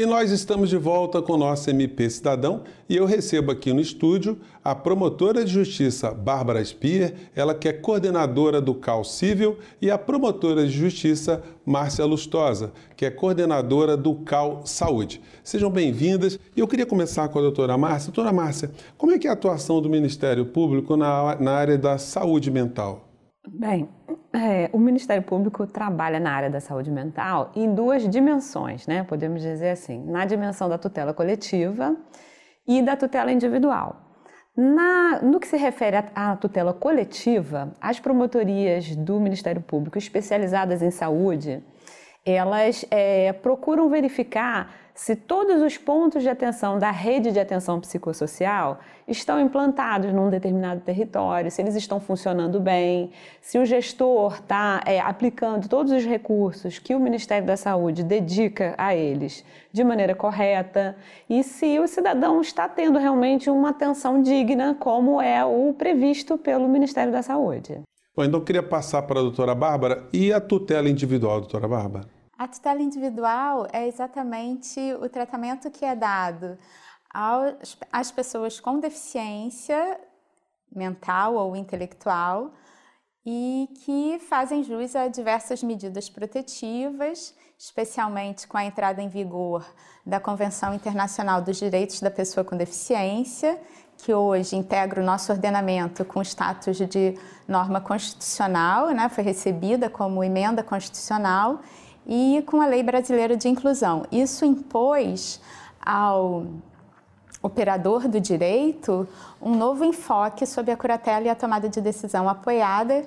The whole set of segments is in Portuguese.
E nós estamos de volta com o nosso MP Cidadão e eu recebo aqui no estúdio a promotora de justiça Bárbara Spier, ela que é coordenadora do CAL Civil, e a promotora de justiça Márcia Lustosa, que é coordenadora do CAL Saúde. Sejam bem-vindas e eu queria começar com a doutora Márcia. Doutora Márcia, como é que é a atuação do Ministério Público na, na área da saúde mental? Bem, é, o Ministério Público trabalha na área da saúde mental em duas dimensões, né? Podemos dizer assim, na dimensão da tutela coletiva e da tutela individual. Na, no que se refere à tutela coletiva, as promotorias do Ministério Público especializadas em saúde, elas é, procuram verificar se todos os pontos de atenção da rede de atenção psicossocial estão implantados num determinado território, se eles estão funcionando bem, se o gestor está é, aplicando todos os recursos que o Ministério da Saúde dedica a eles de maneira correta e se o cidadão está tendo realmente uma atenção digna, como é o previsto pelo Ministério da Saúde. Bom, então queria passar para a doutora Bárbara e a tutela individual, doutora Bárbara. A tutela individual é exatamente o tratamento que é dado às pessoas com deficiência mental ou intelectual e que fazem jus a diversas medidas protetivas, especialmente com a entrada em vigor da Convenção Internacional dos Direitos da Pessoa com Deficiência, que hoje integra o nosso ordenamento com status de norma constitucional, né, foi recebida como emenda constitucional e com a Lei Brasileira de Inclusão. Isso impôs ao operador do direito um novo enfoque sobre a curatela e a tomada de decisão apoiada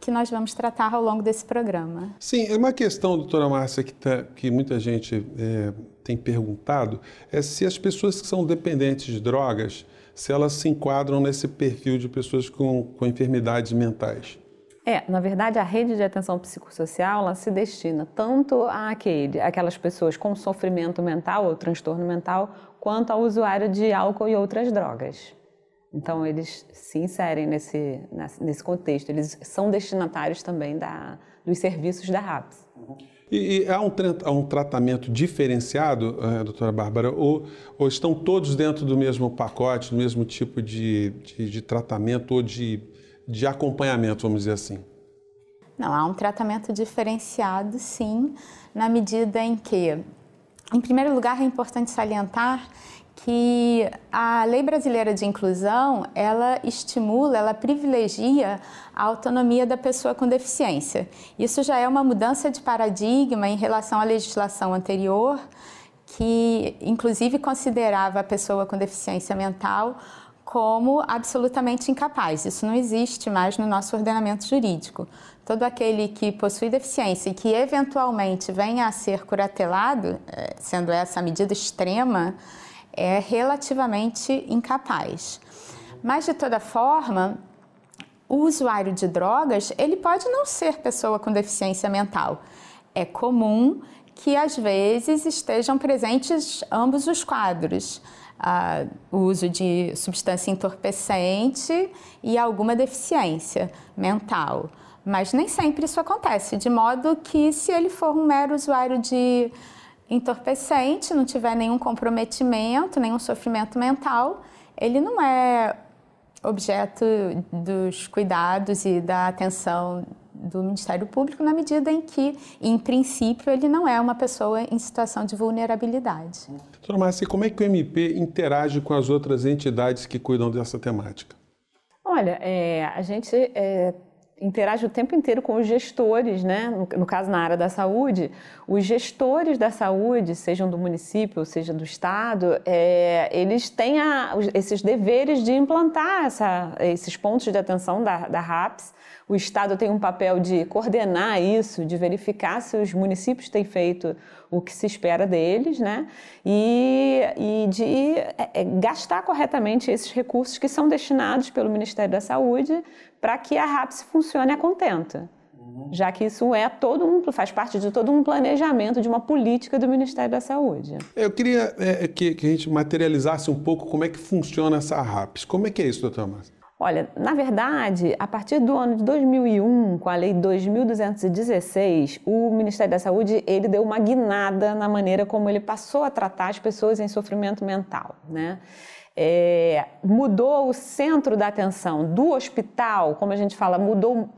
que nós vamos tratar ao longo desse programa. Sim, é uma questão, doutora Márcia, que, tá, que muita gente é, tem perguntado, é se as pessoas que são dependentes de drogas, se elas se enquadram nesse perfil de pessoas com, com enfermidades mentais. É, na verdade, a rede de atenção psicossocial ela se destina tanto àquele, àquelas pessoas com sofrimento mental ou transtorno mental, quanto ao usuário de álcool e outras drogas. Então, eles se inserem nesse, nesse contexto, eles são destinatários também da, dos serviços da RAPS. E, e há, um, há, um, tratamento diferenciado, uh, doutora Bárbara, ou, ou, estão todos dentro do mesmo pacote, do mesmo tipo de, de, de tratamento ou de de acompanhamento, vamos dizer assim? Não, há um tratamento diferenciado, sim, na medida em que, em primeiro lugar, é importante salientar que a Lei Brasileira de Inclusão, ela estimula, ela privilegia a autonomia da pessoa com deficiência. Isso já é uma mudança de paradigma em relação à legislação anterior, que inclusive considerava a pessoa com deficiência mental como absolutamente incapaz. Isso não existe mais no nosso ordenamento jurídico. Todo aquele que possui deficiência e que eventualmente venha a ser curatelado, eh, sendo essa a medida extrema, é relativamente incapaz. Mas de toda forma, o usuário de drogas, ele pode não ser pessoa com deficiência mental. É comum que às vezes estejam presentes ambos os quadros o uso de substância entorpecente e alguma deficiência mental. Mas nem sempre isso acontece, de modo que se ele for um mero usuário de entorpecente, não tiver nenhum comprometimento, nenhum sofrimento mental, ele não é objeto dos cuidados e da atenção do Ministério Público na medida em que, em princípio, ele não é uma pessoa em situação de vulnerabilidade. Doutora Márcia, como é que o MP interage com as outras entidades que cuidam dessa temática? Olha, é, a gente é, interage o tempo inteiro com os gestores, né? No, no, caso, na área da saúde, os gestores da saúde, sejam do município, seja do estado, é, eles têm a, esses deveres de implantar essa, esses pontos de atenção da, da RAPS o Estado tem um papel de coordenar isso, de verificar se os municípios têm feito o que se espera deles, né? E, e de é, é, gastar corretamente esses recursos que são destinados pelo Ministério da Saúde para que a RAPS funcione a contento. Uhum. Já que isso é todo um, faz parte de todo um planejamento de uma política do Ministério da Saúde. Eu queria é, que, que, a gente materializasse um pouco como é que funciona essa RAPS. Como é que é isso, doutor Márcia? Olha, na verdade, a partir do ano de 2001, com a Lei 2216, o Ministério da Saúde ele deu uma guinada na maneira como ele passou a tratar as pessoas em sofrimento mental, né? É, mudou o centro da atenção do hospital, como a gente fala, mudou,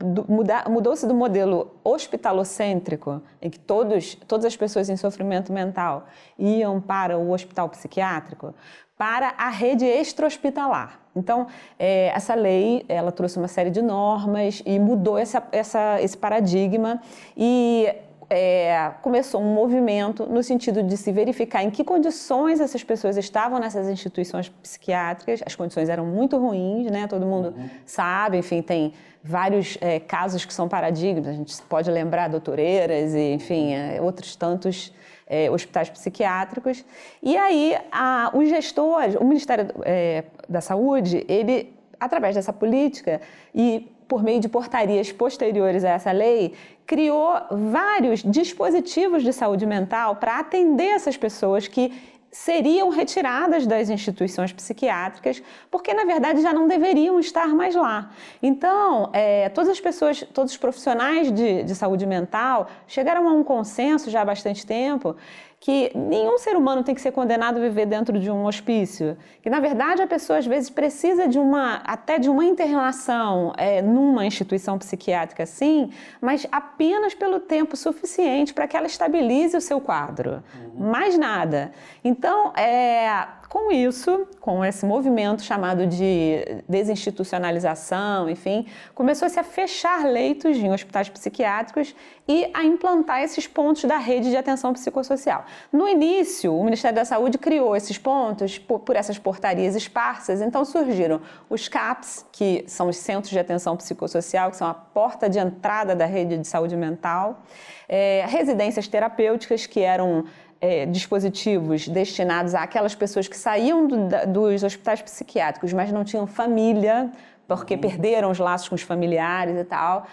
mudou-se do modelo hospitalocêntrico, em que todos, todas as pessoas em sofrimento mental iam para o hospital psiquiátrico, para a rede extra-hospitalar. Então, é, essa lei, ela trouxe uma série de normas e mudou essa, essa, esse paradigma e é, começou um movimento no sentido de se verificar em que condições essas pessoas estavam nessas instituições psiquiátricas. As condições eram muito ruins, né? Todo mundo uhum. sabe, enfim, tem vários é, casos que são paradigmas. A gente pode lembrar doutoreiras e, enfim, é, outros tantos é, hospitais psiquiátricos. E aí, a, os gestores, o Ministério é, da Saúde, ele, através dessa política e por meio de portarias posteriores a essa lei, criou vários dispositivos de saúde mental para atender essas pessoas que seriam retiradas das instituições psiquiátricas, porque na verdade já não deveriam estar mais lá. Então, é, todas as pessoas, todos os profissionais de, de saúde mental chegaram a um consenso já há bastante tempo que nenhum ser humano tem que ser condenado a viver dentro de um hospício. Que na verdade a pessoa às vezes precisa de uma até de uma internação é, numa instituição psiquiátrica, sim, mas apenas pelo tempo suficiente para que ela estabilize o seu quadro. Uhum. Mais nada. Então, é, com isso, com esse movimento chamado de desinstitucionalização, enfim, começou-se a fechar leitos em hospitais psiquiátricos e a implantar esses pontos da rede de atenção psicossocial. No início, o Ministério da Saúde criou esses pontos por, essas portarias esparsas, então surgiram os CAPS, que são os Centros de Atenção Psicossocial, que são a porta de entrada da rede de saúde mental, é, residências terapêuticas, que eram é, dispositivos destinados àquelas pessoas que saíam do, da, dos hospitais psiquiátricos, mas não tinham família, porque uhum. perderam os laços com os familiares e tal.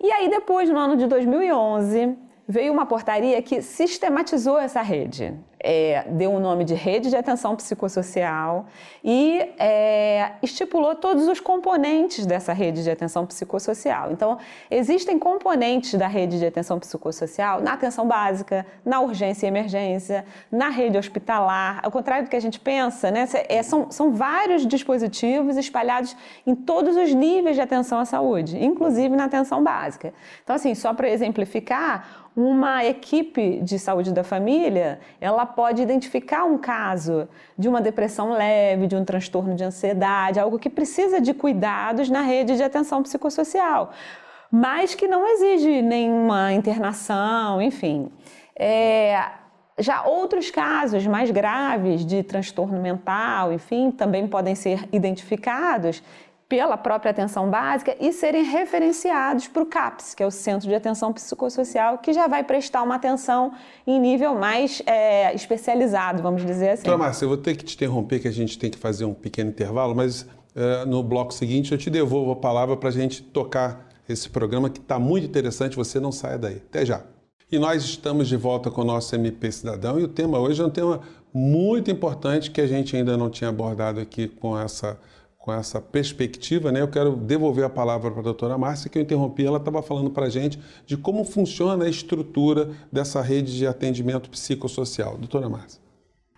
E aí, depois, no ano de 2011, veio uma portaria que sistematizou essa rede é, deu o nome de Rede de Atenção Psicossocial e é, estipulou todos os componentes dessa rede de atenção psicossocial. Então, existem componentes da rede de atenção psicossocial na atenção básica, na urgência e emergência, na rede hospitalar. Ao contrário do que a gente pensa, né, é, são, são vários dispositivos espalhados em todos os níveis de atenção à saúde, inclusive na atenção básica. Então, assim, só para exemplificar, uma equipe de saúde da família, ela pode identificar um caso de uma depressão leve, de um transtorno de ansiedade, algo que precisa de cuidados na rede de atenção psicossocial, mas que não exige nenhuma internação, enfim. É, já outros casos mais graves de transtorno mental, enfim, também podem ser identificados pela própria atenção básica e serem referenciados para o CAPS, que é o Centro de Atenção Psicossocial, que já vai prestar uma atenção em nível mais é, especializado, vamos dizer assim. Doutora Márcia, eu vou ter que te interromper, que a gente tem que fazer um pequeno intervalo, mas é, no bloco seguinte eu te devolvo a palavra para a gente tocar esse programa que está muito interessante, você não saia daí. Até já. E nós estamos de volta com o nosso MP Cidadão e o tema hoje é um tema muito importante que a gente ainda não tinha abordado aqui com essa com essa perspectiva, né, eu quero devolver a palavra para a doutora Márcia, que eu interrompi, ela estava falando para a gente de como funciona a estrutura dessa rede de atendimento psicossocial. Doutora Márcia.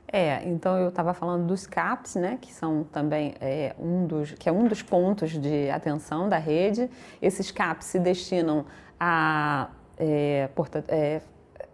É, então eu estava falando dos CAPs, né, que são também é, um dos, que é um dos pontos de atenção da rede. Esses CAPs se destinam a é, porta, é,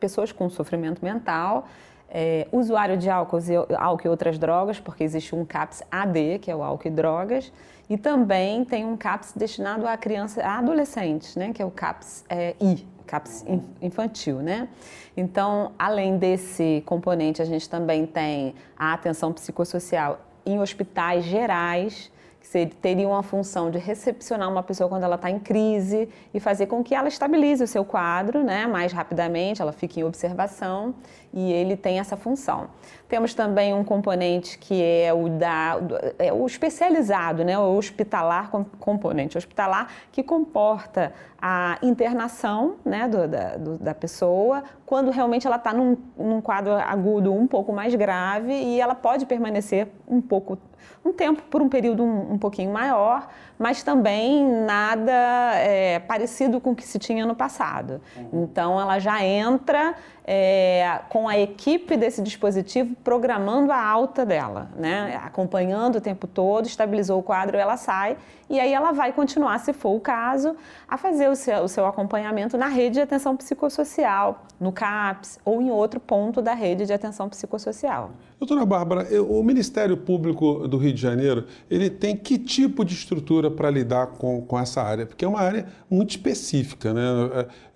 pessoas com sofrimento mental é, usuário de álcool, álcool e outras drogas, porque existe um CAPS AD, que é o álcool e drogas, e também tem um CAPS destinado a crianças, a adolescentes, né, que é o CAPS é, I, CAPS infantil, né? Então, além desse componente, a gente também tem a atenção psicossocial em hospitais gerais, que teriam a função de recepcionar uma pessoa quando ela está em crise e fazer com que ela estabilize o seu quadro né, mais rapidamente, ela fique em observação e ele tem essa função. Temos também um componente que é o, da, é o especializado, né, o hospitalar, componente hospitalar, que comporta a internação né, do, da, do, da pessoa quando realmente ela está num, num quadro agudo um pouco mais grave e ela pode permanecer um pouco um tempo por um período um, um pouquinho maior, mas também nada é, parecido com o que se tinha no passado. Uhum. Então, ela já entra é, com a equipe desse dispositivo programando a alta dela, né? acompanhando o tempo todo, estabilizou o quadro, ela sai e aí ela vai continuar, se for o caso, a fazer o seu, o seu acompanhamento na rede de atenção psicossocial, no CAPS ou em outro ponto da rede de atenção psicossocial. Doutora Bárbara, o Ministério Público do Rio de Janeiro, ele tem que tipo de estrutura para lidar com, com essa área? Porque é uma área muito específica, né?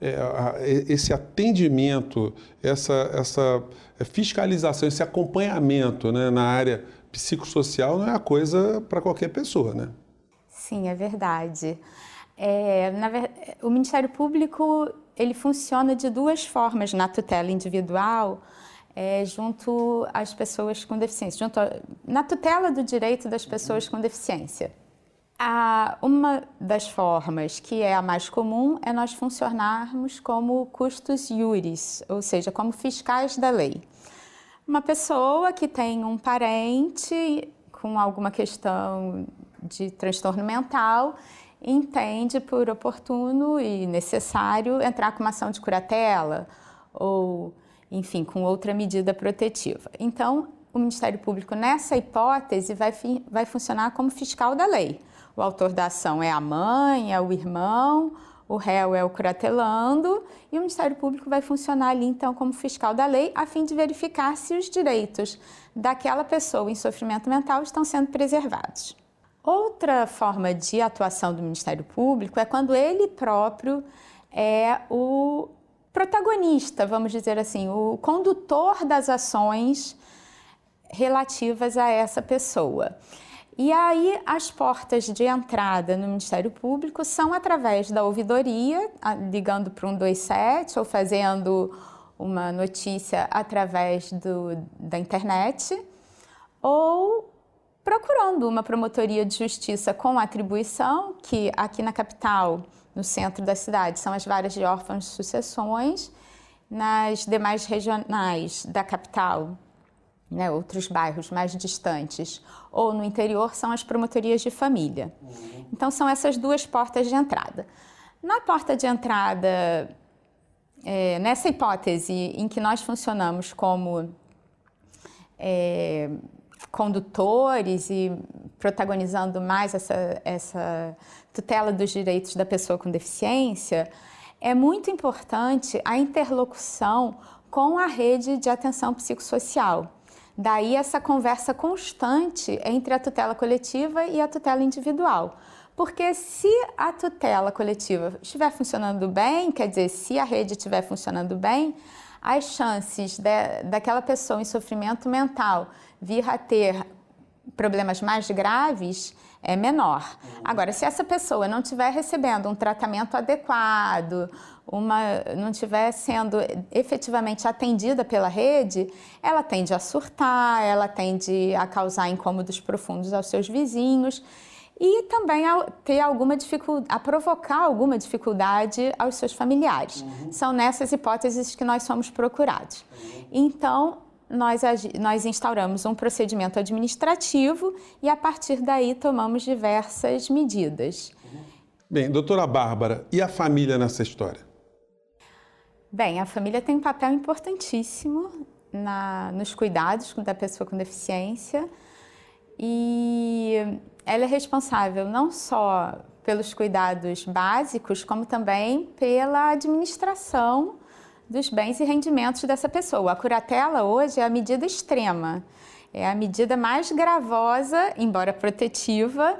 É, é, esse atendimento, essa, essa fiscalização, esse acompanhamento né, na área psicossocial não é a coisa para qualquer pessoa, né? Sim, é verdade. É, na, o Ministério Público ele funciona de duas formas na tutela individual, é, junto às pessoas com deficiência, junto a, na tutela do direito das pessoas com deficiência. A, uma das formas, que é a mais comum, é nós funcionarmos como custos iuris, ou seja, como fiscais da lei. Uma pessoa que tem um parente com alguma questão de transtorno mental entende por oportuno e necessário entrar com uma ação de curatela ou, enfim, com outra medida protetiva. Então, o Ministério Público, nessa hipótese, vai, vai funcionar como fiscal da lei. O autor da ação é a mãe, é o irmão, o réu é o curatelando e o Ministério Público vai funcionar ali, então, como fiscal da lei, a fim de verificar se os direitos daquela pessoa em sofrimento mental estão sendo preservados. Outra forma de atuação do Ministério Público é quando ele próprio é o protagonista, vamos dizer assim, o condutor das ações relativas a essa pessoa. E aí as portas de entrada no Ministério Público são através da ouvidoria, ligando para um 127 ou fazendo uma notícia através do, da internet, ou procurando uma promotoria de justiça com atribuição, que aqui na capital, no centro da cidade, são as varas de órfãos de sucessões, nas demais regionais da capital, né, outros bairros mais distantes, ou no interior, são as promotorias de família. Uhum. Então, são essas duas portas de entrada. Na porta de entrada, é, nessa hipótese em que nós funcionamos como é, condutores e protagonizando mais essa, essa tutela dos direitos da pessoa com deficiência, é muito importante a interlocução com a rede de atenção psicossocial. Daí essa conversa constante entre a tutela coletiva e a tutela individual. Porque se a tutela coletiva estiver funcionando bem, quer dizer, se a rede estiver funcionando bem, as chances de, daquela pessoa em sofrimento mental vir a ter problemas mais graves é menor. Agora, se essa pessoa não estiver recebendo um tratamento adequado, uma, não estiver sendo efetivamente atendida pela rede, ela tende a surtar, ela tende a causar incômodos profundos aos seus vizinhos e também a ter alguma dificuldade, a provocar alguma dificuldade aos seus familiares. Uhum. São nessas hipóteses que nós somos procurados. Uhum. Então, nós, nós instauramos um procedimento administrativo e, a partir daí, tomamos diversas medidas. Bem, doutora Bárbara, e a família nessa história? Bem, a família tem um papel importantíssimo na, nos cuidados da pessoa com deficiência e ela é responsável não só pelos cuidados básicos, como também pela administração dos bens e rendimentos dessa pessoa. A curatela hoje é a medida extrema, é a medida mais gravosa, embora protetiva,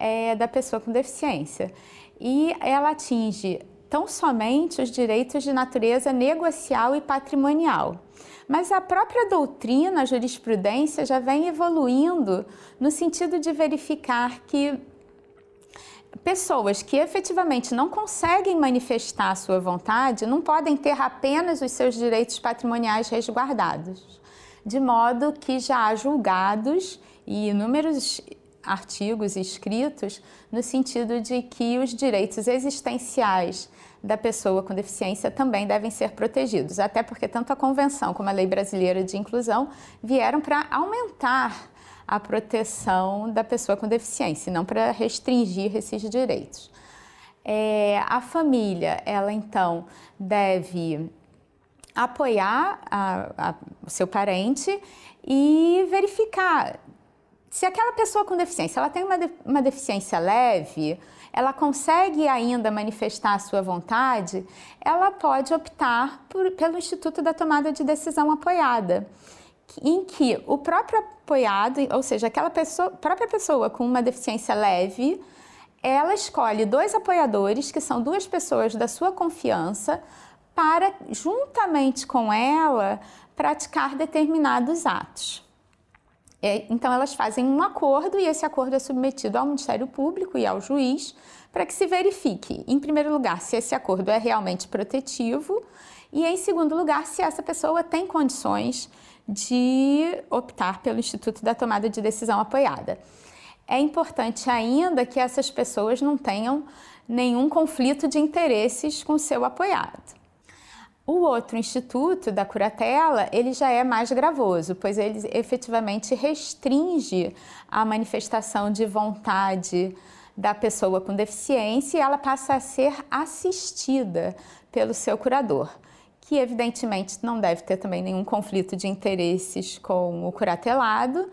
é, da pessoa com deficiência. E ela atinge tão somente os direitos de natureza negocial e patrimonial. Mas a própria doutrina, a jurisprudência já vem evoluindo no sentido de verificar que pessoas que efetivamente não conseguem manifestar a sua vontade não podem ter apenas os seus direitos patrimoniais resguardados, de modo que já há julgados e inúmeros artigos escritos no sentido de que os direitos existenciais da pessoa com deficiência também devem ser protegidos, até porque tanto a Convenção como a Lei Brasileira de Inclusão vieram para aumentar a proteção da pessoa com deficiência, não para restringir esses direitos. É, a família, ela então deve apoiar o seu parente e verificar se aquela pessoa com deficiência ela tem uma, de, uma deficiência leve, ela consegue ainda manifestar a sua vontade, ela pode optar por, pelo Instituto da Tomada de Decisão Apoiada, em que o próprio apoiado, ou seja, aquela pessoa, própria pessoa com uma deficiência leve, ela escolhe dois apoiadores, que são duas pessoas da sua confiança, para, juntamente com ela, praticar determinados atos. É, então, elas fazem um acordo e esse acordo é submetido ao Ministério Público e ao juiz para que se verifique, em primeiro lugar, se esse acordo é realmente protetivo e, em segundo lugar, se essa pessoa tem condições de optar pelo Instituto da Tomada de Decisão Apoiada. É importante ainda que essas pessoas não tenham nenhum conflito de interesses com seu apoiado. O outro instituto da curatela, ele já é mais gravoso, pois ele efetivamente restringe a manifestação de vontade da pessoa com deficiência e ela passa a ser assistida pelo seu curador, que evidentemente não deve ter também nenhum conflito de interesses com o curatelado.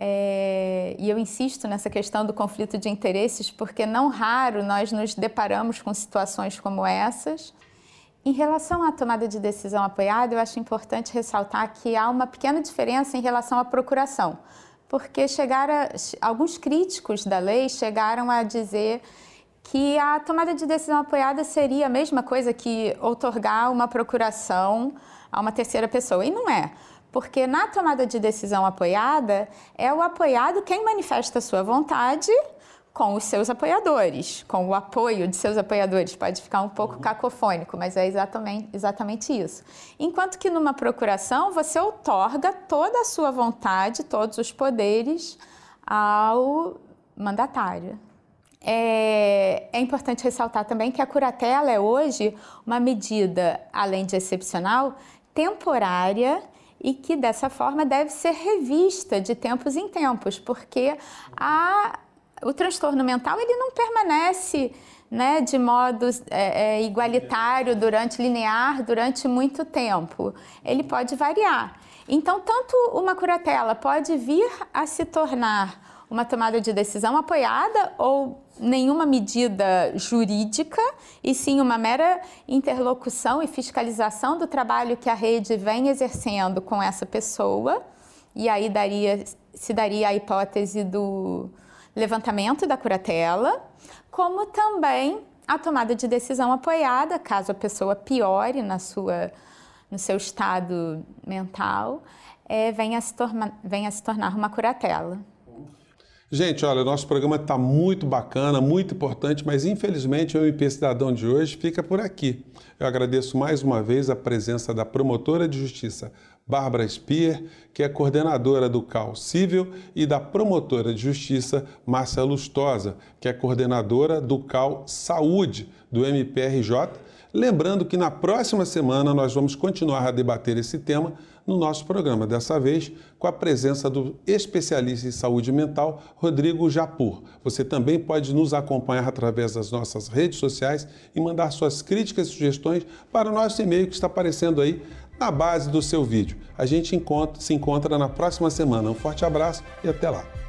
É, e eu insisto nessa questão do conflito de interesses, porque não raro nós nos deparamos com situações como essas em relação à tomada de decisão apoiada, eu acho importante ressaltar que há uma pequena diferença em relação à procuração, porque chegaram alguns críticos da lei chegaram a dizer que a tomada de decisão apoiada seria a mesma coisa que outorgar uma procuração a uma terceira pessoa, e não é. Porque na tomada de decisão apoiada, é o apoiado quem manifesta a sua vontade com os seus apoiadores, com o apoio de seus apoiadores. Pode ficar um pouco uhum. cacofônico, mas é exatamente, exatamente isso. Enquanto que numa procuração, você outorga toda a sua vontade, todos os poderes ao mandatário. É, é, importante ressaltar também que a curatela é hoje uma medida, além de excepcional, temporária e que dessa forma deve ser revista de tempos em tempos, porque a o transtorno mental ele não permanece né, de modo é, é, igualitário durante linear durante muito tempo. Ele pode variar. Então, tanto uma curatela pode vir a se tornar uma tomada de decisão apoiada ou nenhuma medida jurídica, e sim uma mera interlocução e fiscalização do trabalho que a rede vem exercendo com essa pessoa. E aí daria, se daria a hipótese do, levantamento da curatela, como também a tomada de decisão apoiada, caso a pessoa piore na sua, no seu estado mental, é, venha, se torna, venha se tornar uma curatela. Gente, olha, o nosso programa está muito bacana, muito importante, mas infelizmente o MP Cidadão de hoje fica por aqui. Eu agradeço mais uma vez a presença da promotora de justiça Bárbara Spier, que é coordenadora do CAL Cível, e da promotora de justiça Márcia Lustosa, que é coordenadora do CAL Saúde do MPRJ. Lembrando que na próxima semana nós vamos continuar a debater esse tema no nosso programa, dessa vez com a presença do especialista em saúde mental, Rodrigo Japur. Você também pode nos acompanhar através das nossas redes sociais e mandar suas críticas e sugestões para o nosso e-mail que está aparecendo aí na base do seu vídeo. A gente encontra, se encontra na próxima semana. Um forte abraço e até lá!